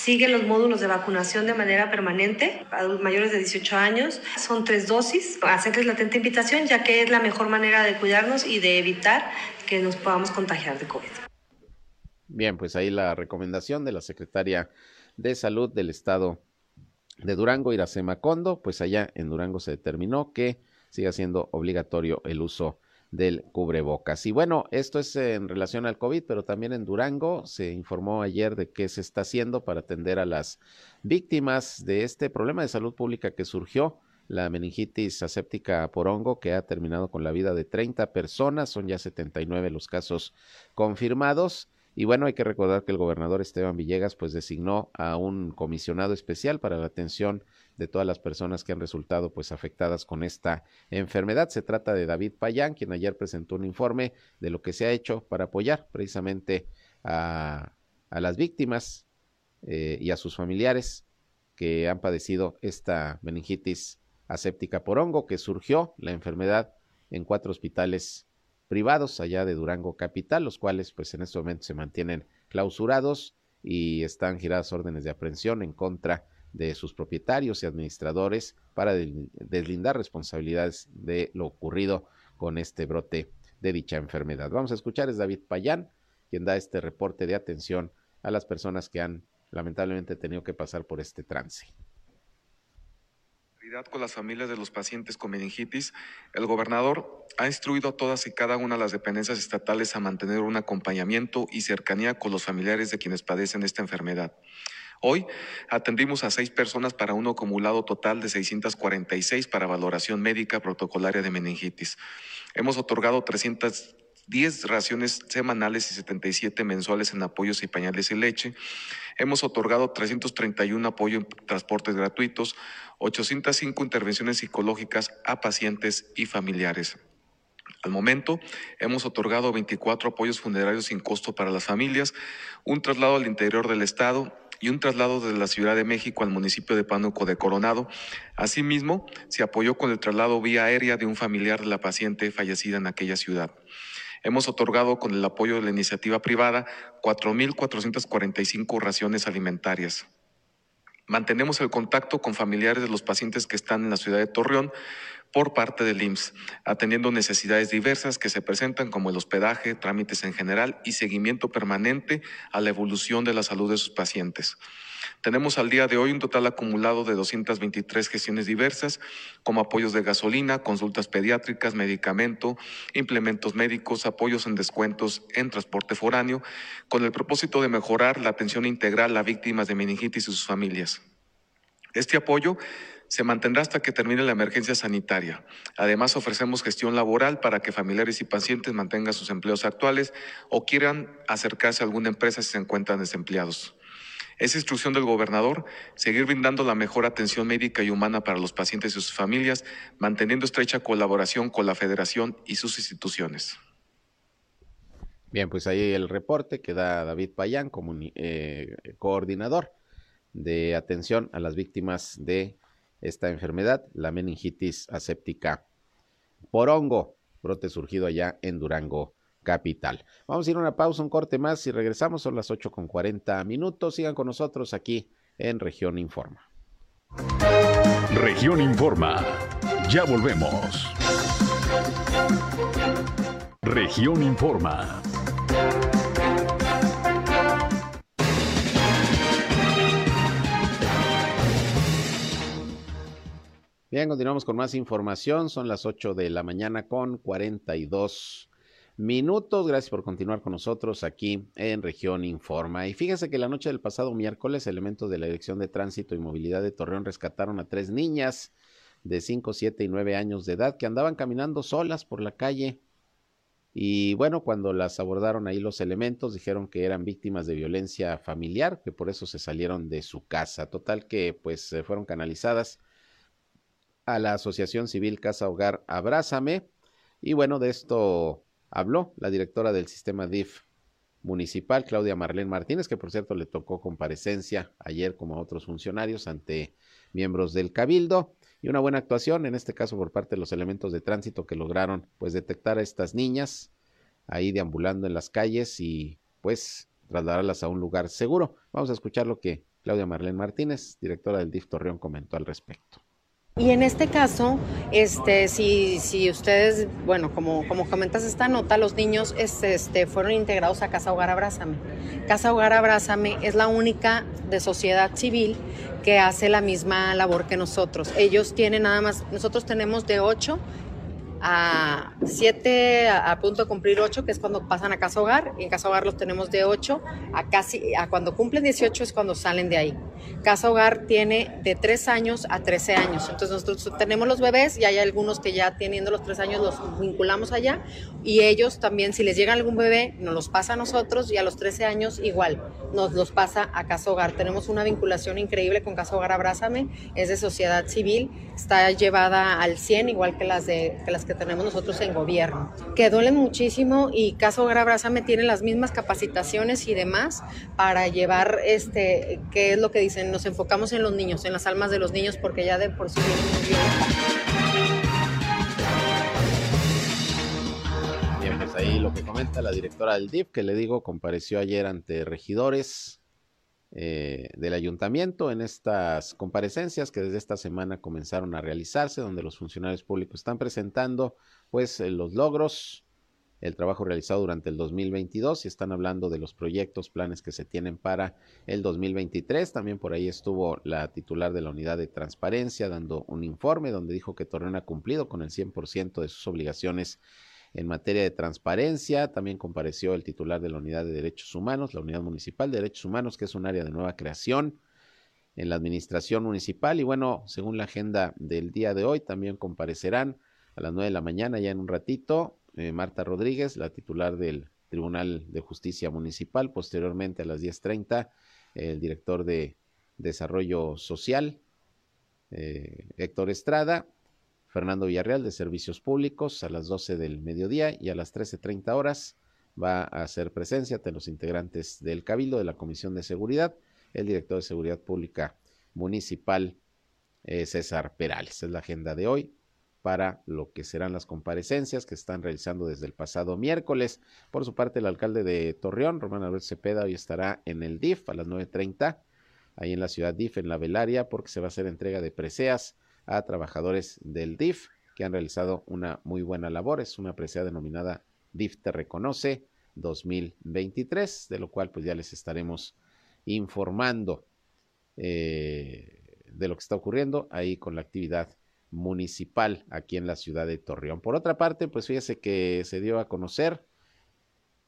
siguen los módulos de vacunación de manera permanente a los mayores de 18 años. Son tres dosis. Hacerles la atenta invitación, ya que es la mejor manera de cuidarnos y de evitar que nos podamos contagiar de COVID. Bien, pues ahí la recomendación de la secretaria de Salud del Estado de Durango, Iracema Condo, pues allá en Durango se determinó que siga siendo obligatorio el uso del cubrebocas. Y bueno, esto es en relación al COVID, pero también en Durango se informó ayer de qué se está haciendo para atender a las víctimas de este problema de salud pública que surgió la meningitis aséptica por hongo que ha terminado con la vida de 30 personas, son ya 79 los casos confirmados. Y bueno, hay que recordar que el gobernador Esteban Villegas pues designó a un comisionado especial para la atención de todas las personas que han resultado pues afectadas con esta enfermedad. Se trata de David Payán, quien ayer presentó un informe de lo que se ha hecho para apoyar precisamente a, a las víctimas eh, y a sus familiares que han padecido esta meningitis aséptica por hongo que surgió la enfermedad en cuatro hospitales privados allá de Durango Capital, los cuales pues en este momento se mantienen clausurados y están giradas órdenes de aprehensión en contra de sus propietarios y administradores para deslindar responsabilidades de lo ocurrido con este brote de dicha enfermedad. Vamos a escuchar, es David Payán, quien da este reporte de atención a las personas que han lamentablemente tenido que pasar por este trance con las familias de los pacientes con meningitis, el gobernador ha instruido a todas y cada una de las dependencias estatales a mantener un acompañamiento y cercanía con los familiares de quienes padecen esta enfermedad. Hoy atendimos a seis personas para un acumulado total de 646 para valoración médica protocolaria de meningitis. Hemos otorgado 310 raciones semanales y 77 mensuales en apoyos y pañales y leche. Hemos otorgado 331 apoyo en transportes gratuitos, 805 intervenciones psicológicas a pacientes y familiares. Al momento, hemos otorgado 24 apoyos funerarios sin costo para las familias, un traslado al interior del Estado y un traslado desde la Ciudad de México al municipio de Pánuco de Coronado. Asimismo, se apoyó con el traslado vía aérea de un familiar de la paciente fallecida en aquella ciudad. Hemos otorgado con el apoyo de la iniciativa privada 4.445 raciones alimentarias. Mantenemos el contacto con familiares de los pacientes que están en la ciudad de Torreón por parte del IMSS, atendiendo necesidades diversas que se presentan como el hospedaje, trámites en general y seguimiento permanente a la evolución de la salud de sus pacientes. Tenemos al día de hoy un total acumulado de 223 gestiones diversas, como apoyos de gasolina, consultas pediátricas, medicamento, implementos médicos, apoyos en descuentos en transporte foráneo, con el propósito de mejorar la atención integral a víctimas de meningitis y sus familias. Este apoyo se mantendrá hasta que termine la emergencia sanitaria. Además, ofrecemos gestión laboral para que familiares y pacientes mantengan sus empleos actuales o quieran acercarse a alguna empresa si se encuentran desempleados. Es instrucción del gobernador seguir brindando la mejor atención médica y humana para los pacientes y sus familias, manteniendo estrecha colaboración con la federación y sus instituciones. Bien, pues ahí el reporte que da David Payán, eh, coordinador de atención a las víctimas de esta enfermedad, la meningitis aséptica por hongo, brote surgido allá en Durango capital. Vamos a ir a una pausa, un corte más y regresamos, son las 8 con 40 minutos. Sigan con nosotros aquí en Región Informa. Región Informa, ya volvemos. Región Informa. Bien, continuamos con más información. Son las 8 de la mañana con 42 minutos. Gracias por continuar con nosotros aquí en Región Informa. Y fíjense que la noche del pasado miércoles, elementos de la Dirección de Tránsito y Movilidad de Torreón rescataron a tres niñas de 5, 7 y 9 años de edad que andaban caminando solas por la calle. Y bueno, cuando las abordaron ahí los elementos, dijeron que eran víctimas de violencia familiar, que por eso se salieron de su casa. Total que pues fueron canalizadas a la Asociación Civil Casa Hogar Abrázame. Y bueno, de esto habló la directora del sistema DIF municipal, Claudia Marlene Martínez, que por cierto le tocó comparecencia ayer como a otros funcionarios ante miembros del Cabildo. Y una buena actuación, en este caso por parte de los elementos de tránsito que lograron pues detectar a estas niñas ahí deambulando en las calles y pues trasladarlas a un lugar seguro. Vamos a escuchar lo que Claudia Marlene Martínez, directora del DIF Torreón, comentó al respecto. Y en este caso, este, si, si ustedes, bueno, como, como comentas esta nota, los niños este, este, fueron integrados a Casa Hogar Abrázame. Casa Hogar Abrázame es la única de sociedad civil que hace la misma labor que nosotros. Ellos tienen nada más, nosotros tenemos de 8 a 7, a, punto de cumplir 8, que es cuando pasan a casa hogar, y en casa hogar los tenemos de 8 a casi, a cuando cumplen 18 es cuando salen de ahí. Casa hogar tiene de 3 años a 13 años, entonces nosotros tenemos los bebés y hay algunos que ya teniendo los 3 años los vinculamos allá, y ellos también, si les llega algún bebé, nos los pasa a nosotros y a los 13 años igual, nos los pasa a casa hogar. Tenemos una vinculación increíble con casa hogar Abrázame, es de sociedad civil, está llevada al 100, igual que las, de, que las que tenemos nosotros en gobierno, que duelen muchísimo y Casa Hogar Abrázame tiene las mismas capacitaciones y demás para llevar, este, ¿qué es lo que dicen? Nos enfocamos en los niños, en las almas de los niños, porque ya de por sí pues ahí lo que comenta la directora del DIF, que le digo, compareció ayer ante regidores eh, del ayuntamiento en estas comparecencias que desde esta semana comenzaron a realizarse, donde los funcionarios públicos están presentando pues eh, los logros, el trabajo realizado durante el 2022 y están hablando de los proyectos, planes que se tienen para el 2023. También por ahí estuvo la titular de la unidad de transparencia dando un informe donde dijo que Torreón ha cumplido con el 100% de sus obligaciones en materia de transparencia. También compareció el titular de la Unidad de Derechos Humanos, la Unidad Municipal de Derechos Humanos, que es un área de nueva creación en la administración municipal. Y bueno, según la agenda del día de hoy, también comparecerán a las nueve de la mañana, ya en un ratito, eh, Marta Rodríguez, la titular del Tribunal de Justicia Municipal. Posteriormente, a las 10.30, el director de Desarrollo Social, eh, Héctor Estrada, Fernando Villarreal de Servicios Públicos a las 12 del mediodía y a las 13.30 horas va a hacer presencia de los integrantes del Cabildo de la Comisión de Seguridad, el director de Seguridad Pública Municipal eh, César Perales. Es la agenda de hoy para lo que serán las comparecencias que están realizando desde el pasado miércoles. Por su parte, el alcalde de Torreón, Román Alberto Cepeda, hoy estará en el DIF a las 9.30, ahí en la ciudad DIF, en la Velaria, porque se va a hacer entrega de preseas a trabajadores del DIF que han realizado una muy buena labor. Es una presea denominada DIF Te Reconoce 2023, de lo cual pues ya les estaremos informando eh, de lo que está ocurriendo ahí con la actividad municipal aquí en la ciudad de Torreón. Por otra parte, pues fíjese que se dio a conocer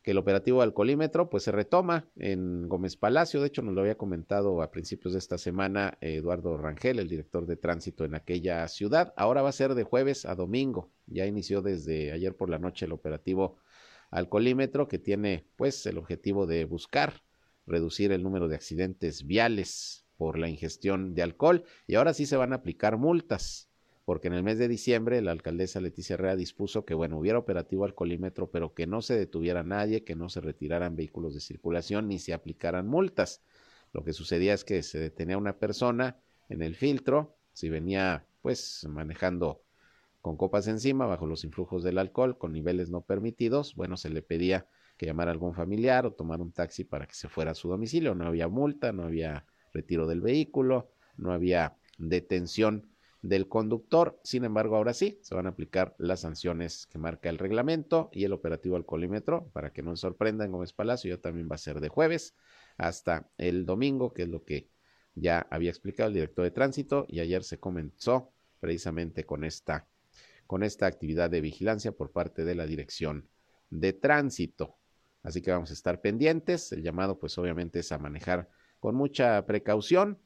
que el operativo alcoholímetro pues se retoma en Gómez Palacio. De hecho, nos lo había comentado a principios de esta semana Eduardo Rangel, el director de tránsito en aquella ciudad. Ahora va a ser de jueves a domingo. Ya inició desde ayer por la noche el operativo alcoholímetro que tiene pues el objetivo de buscar reducir el número de accidentes viales por la ingestión de alcohol y ahora sí se van a aplicar multas porque en el mes de diciembre la alcaldesa Leticia Herrera dispuso que, bueno, hubiera operativo alcoholímetro, pero que no se detuviera nadie, que no se retiraran vehículos de circulación ni se aplicaran multas. Lo que sucedía es que se detenía una persona en el filtro, si venía pues manejando con copas encima, bajo los influjos del alcohol, con niveles no permitidos, bueno, se le pedía que llamara a algún familiar o tomar un taxi para que se fuera a su domicilio. No había multa, no había retiro del vehículo, no había detención del conductor. Sin embargo, ahora sí, se van a aplicar las sanciones que marca el reglamento y el operativo alcoholímetro, para que no se sorprendan, Gómez Palacio, ya también va a ser de jueves hasta el domingo, que es lo que ya había explicado el director de tránsito, y ayer se comenzó precisamente con esta, con esta actividad de vigilancia por parte de la dirección de tránsito. Así que vamos a estar pendientes. El llamado, pues obviamente, es a manejar con mucha precaución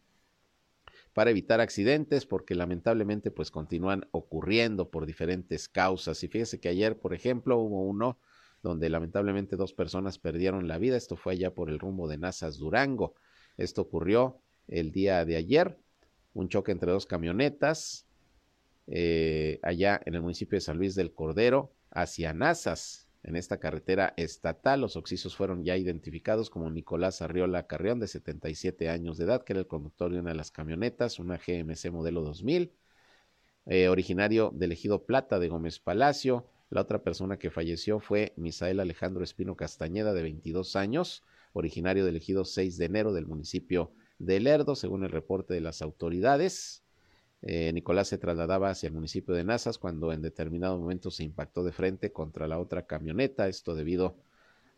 para evitar accidentes, porque lamentablemente pues continúan ocurriendo por diferentes causas. Y fíjese que ayer, por ejemplo, hubo uno donde lamentablemente dos personas perdieron la vida. Esto fue allá por el rumbo de Nazas Durango. Esto ocurrió el día de ayer, un choque entre dos camionetas eh, allá en el municipio de San Luis del Cordero hacia Nazas en esta carretera estatal. Los oxisos fueron ya identificados como Nicolás Arriola Carrión, de 77 años de edad, que era el conductor de una de las camionetas, una GMC modelo 2000, eh, originario del ejido Plata de Gómez Palacio. La otra persona que falleció fue Misael Alejandro Espino Castañeda, de 22 años, originario del ejido 6 de enero del municipio de Lerdo, según el reporte de las autoridades. Eh, Nicolás se trasladaba hacia el municipio de Nazas cuando en determinado momento se impactó de frente contra la otra camioneta, esto debido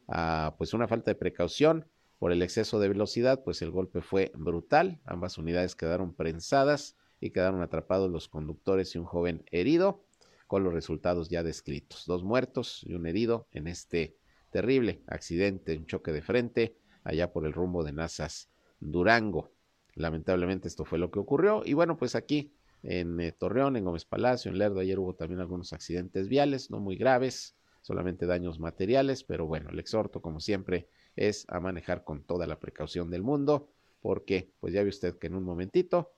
a pues una falta de precaución por el exceso de velocidad, pues el golpe fue brutal, ambas unidades quedaron prensadas y quedaron atrapados los conductores y un joven herido. con los resultados ya descritos. Dos muertos y un herido en este terrible accidente, un choque de frente allá por el rumbo de Nazas, Durango. Lamentablemente esto fue lo que ocurrió y bueno, pues aquí en eh, Torreón, en Gómez Palacio, en Lerdo, ayer hubo también algunos accidentes viales, no muy graves, solamente daños materiales, pero bueno, el exhorto como siempre es a manejar con toda la precaución del mundo, porque pues ya ve usted que en un momentito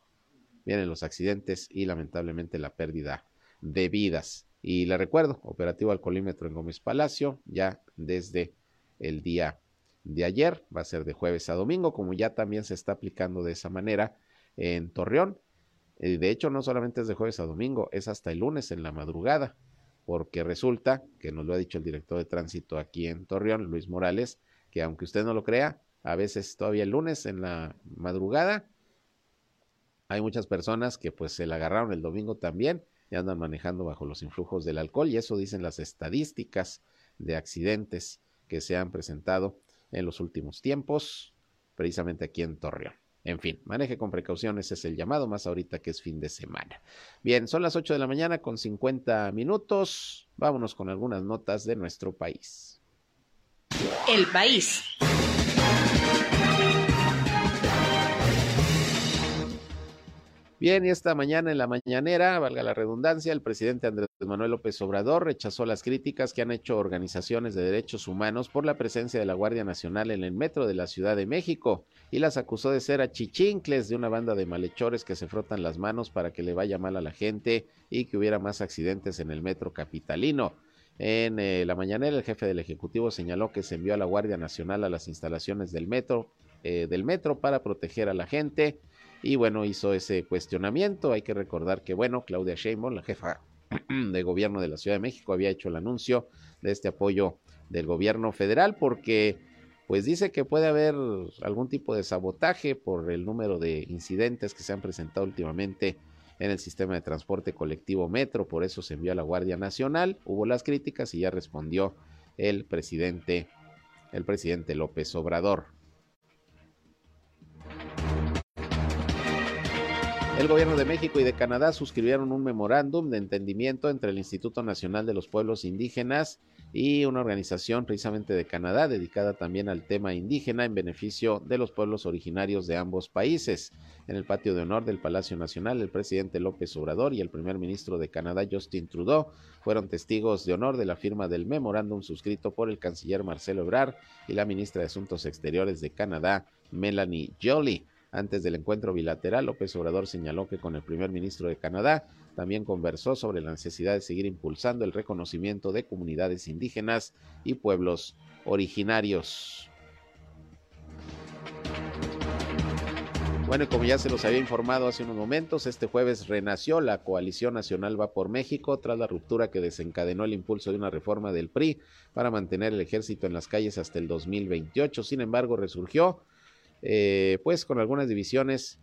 vienen los accidentes y lamentablemente la pérdida de vidas. Y le recuerdo, operativo alcoholímetro en Gómez Palacio, ya desde el día de ayer, va a ser de jueves a domingo, como ya también se está aplicando de esa manera en Torreón. Eh, de hecho, no solamente es de jueves a domingo, es hasta el lunes en la madrugada, porque resulta, que nos lo ha dicho el director de tránsito aquí en Torreón, Luis Morales, que aunque usted no lo crea, a veces todavía el lunes en la madrugada hay muchas personas que pues se la agarraron el domingo también y andan manejando bajo los influjos del alcohol y eso dicen las estadísticas de accidentes que se han presentado en los últimos tiempos, precisamente aquí en Torreón. En fin, maneje con precaución, ese es el llamado, más ahorita que es fin de semana. Bien, son las 8 de la mañana con 50 minutos. Vámonos con algunas notas de nuestro país. El país. Bien, y esta mañana en la mañanera, valga la redundancia, el presidente Andrés Manuel López Obrador rechazó las críticas que han hecho organizaciones de derechos humanos por la presencia de la Guardia Nacional en el metro de la Ciudad de México y las acusó de ser achichincles de una banda de malhechores que se frotan las manos para que le vaya mal a la gente y que hubiera más accidentes en el metro capitalino. En eh, la mañanera, el jefe del Ejecutivo señaló que se envió a la Guardia Nacional a las instalaciones del metro, eh, del metro para proteger a la gente y bueno, hizo ese cuestionamiento. Hay que recordar que, bueno, Claudia Sheinbaum, la jefa [CLEARS THROAT] de gobierno de la Ciudad de México, había hecho el anuncio de este apoyo del gobierno federal porque pues dice que puede haber algún tipo de sabotaje por el número de incidentes que se han presentado últimamente en el sistema de transporte colectivo Metro, por eso se envió a la Guardia Nacional, hubo las críticas y ya respondió el presidente el presidente López Obrador. El gobierno de México y de Canadá suscribieron un memorándum de entendimiento entre el Instituto Nacional de los Pueblos Indígenas y una organización precisamente de Canadá dedicada también al tema indígena en beneficio de los pueblos originarios de ambos países. En el patio de honor del Palacio Nacional, el presidente López Obrador y el primer ministro de Canadá, Justin Trudeau, fueron testigos de honor de la firma del memorándum suscrito por el canciller Marcelo Ebrard y la ministra de Asuntos Exteriores de Canadá, Melanie Jolie. Antes del encuentro bilateral, López Obrador señaló que con el primer ministro de Canadá también conversó sobre la necesidad de seguir impulsando el reconocimiento de comunidades indígenas y pueblos originarios. Bueno, y como ya se los había informado hace unos momentos, este jueves renació la Coalición Nacional Va por México tras la ruptura que desencadenó el impulso de una reforma del PRI para mantener el ejército en las calles hasta el 2028. Sin embargo, resurgió eh, pues con algunas divisiones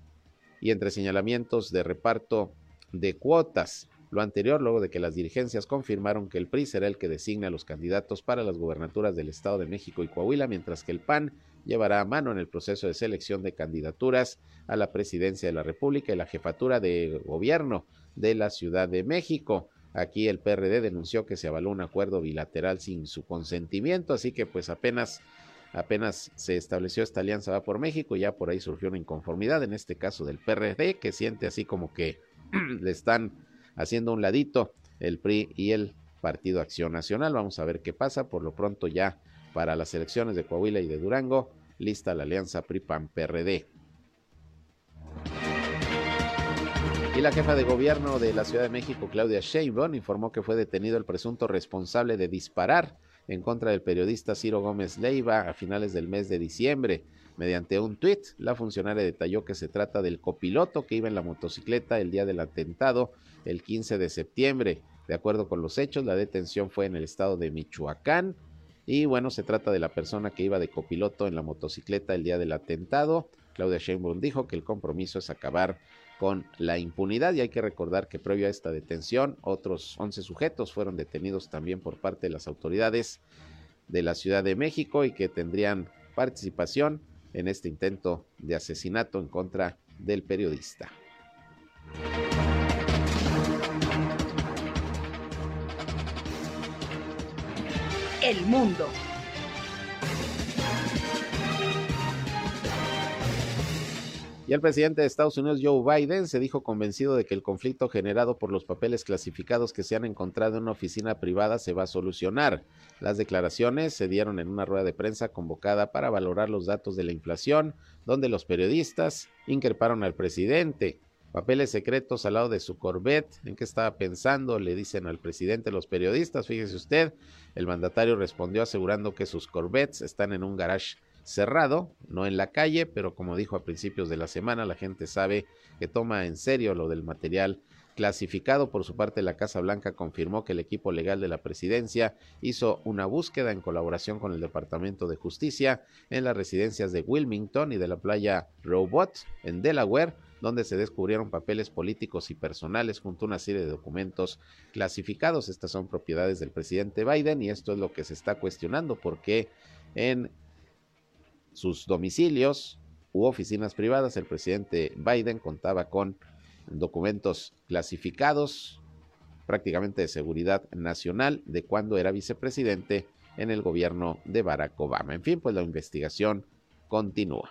y entre señalamientos de reparto de cuotas. Lo anterior, luego de que las dirigencias confirmaron que el PRI será el que designa a los candidatos para las gubernaturas del Estado de México y Coahuila, mientras que el PAN llevará a mano en el proceso de selección de candidaturas a la presidencia de la República y la jefatura de gobierno de la Ciudad de México. Aquí el PRD denunció que se avaló un acuerdo bilateral sin su consentimiento, así que pues apenas apenas se estableció esta alianza va por México, ya por ahí surgió una inconformidad, en este caso del PRD, que siente así como que [CLEARS THROAT] le están haciendo un ladito el PRI y el Partido Acción Nacional. Vamos a ver qué pasa. Por lo pronto ya para las elecciones de Coahuila y de Durango, lista la alianza PRI-PAN-PRD. Y la jefa de gobierno de la Ciudad de México, Claudia Sheinbaum, informó que fue detenido el presunto responsable de disparar en contra del periodista Ciro Gómez Leiva a finales del mes de diciembre. Mediante un tuit, la funcionaria detalló que se trata del copiloto que iba en la motocicleta el día del atentado, el 15 de septiembre. De acuerdo con los hechos, la detención fue en el estado de Michoacán. Y bueno, se trata de la persona que iba de copiloto en la motocicleta el día del atentado. Claudia Sheinbaum dijo que el compromiso es acabar con la impunidad y hay que recordar que previo a esta detención otros 11 sujetos fueron detenidos también por parte de las autoridades de la Ciudad de México y que tendrían participación en este intento de asesinato en contra del periodista. El mundo. Y el presidente de Estados Unidos, Joe Biden, se dijo convencido de que el conflicto generado por los papeles clasificados que se han encontrado en una oficina privada se va a solucionar. Las declaraciones se dieron en una rueda de prensa convocada para valorar los datos de la inflación, donde los periodistas increparon al presidente. Papeles secretos al lado de su Corvette. ¿En qué estaba pensando? Le dicen al presidente los periodistas. Fíjese usted, el mandatario respondió asegurando que sus Corvettes están en un garage cerrado, no en la calle, pero como dijo a principios de la semana, la gente sabe que toma en serio lo del material clasificado. Por su parte, la Casa Blanca confirmó que el equipo legal de la presidencia hizo una búsqueda en colaboración con el Departamento de Justicia en las residencias de Wilmington y de la playa Robot en Delaware, donde se descubrieron papeles políticos y personales junto a una serie de documentos clasificados. Estas son propiedades del presidente Biden y esto es lo que se está cuestionando porque en sus domicilios u oficinas privadas, el presidente Biden contaba con documentos clasificados prácticamente de seguridad nacional de cuando era vicepresidente en el gobierno de Barack Obama. En fin, pues la investigación continúa.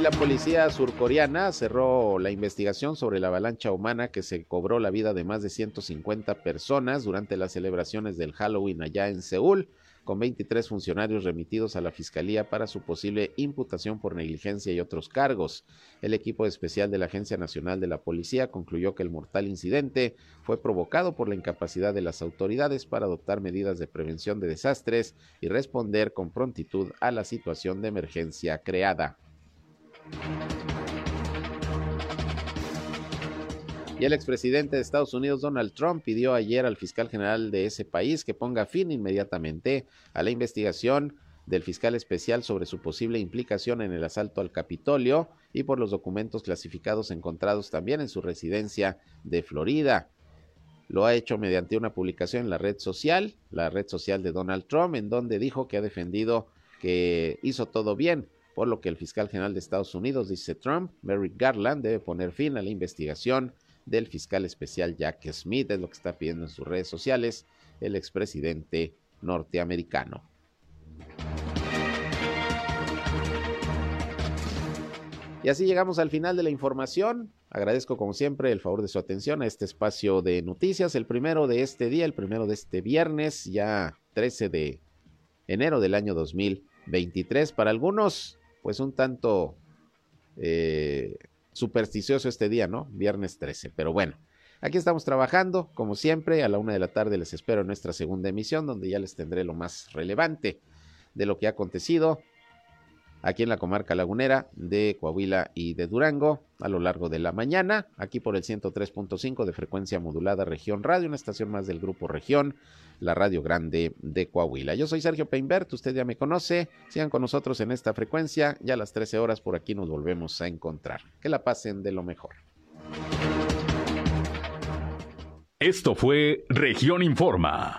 La policía surcoreana cerró la investigación sobre la avalancha humana que se cobró la vida de más de 150 personas durante las celebraciones del Halloween allá en Seúl, con 23 funcionarios remitidos a la fiscalía para su posible imputación por negligencia y otros cargos. El equipo especial de la Agencia Nacional de la Policía concluyó que el mortal incidente fue provocado por la incapacidad de las autoridades para adoptar medidas de prevención de desastres y responder con prontitud a la situación de emergencia creada. Y el expresidente de Estados Unidos, Donald Trump, pidió ayer al fiscal general de ese país que ponga fin inmediatamente a la investigación del fiscal especial sobre su posible implicación en el asalto al Capitolio y por los documentos clasificados encontrados también en su residencia de Florida. Lo ha hecho mediante una publicación en la red social, la red social de Donald Trump, en donde dijo que ha defendido que hizo todo bien por lo que el fiscal general de Estados Unidos, dice Trump, Merrick Garland, debe poner fin a la investigación del fiscal especial Jack Smith, es lo que está pidiendo en sus redes sociales el expresidente norteamericano. Y así llegamos al final de la información. Agradezco como siempre el favor de su atención a este espacio de noticias, el primero de este día, el primero de este viernes, ya 13 de enero del año 2023. Para algunos pues un tanto eh, supersticioso este día, ¿no? Viernes 13, pero bueno. Aquí estamos trabajando, como siempre, a la una de la tarde les espero en nuestra segunda emisión, donde ya les tendré lo más relevante de lo que ha acontecido aquí en la comarca lagunera de Coahuila y de Durango a lo largo de la mañana, aquí por el 103.5 de frecuencia modulada Región Radio, una estación más del grupo Región, la Radio Grande de Coahuila. Yo soy Sergio Peinbert, usted ya me conoce, sigan con nosotros en esta frecuencia, ya a las 13 horas por aquí nos volvemos a encontrar. Que la pasen de lo mejor. Esto fue Región Informa.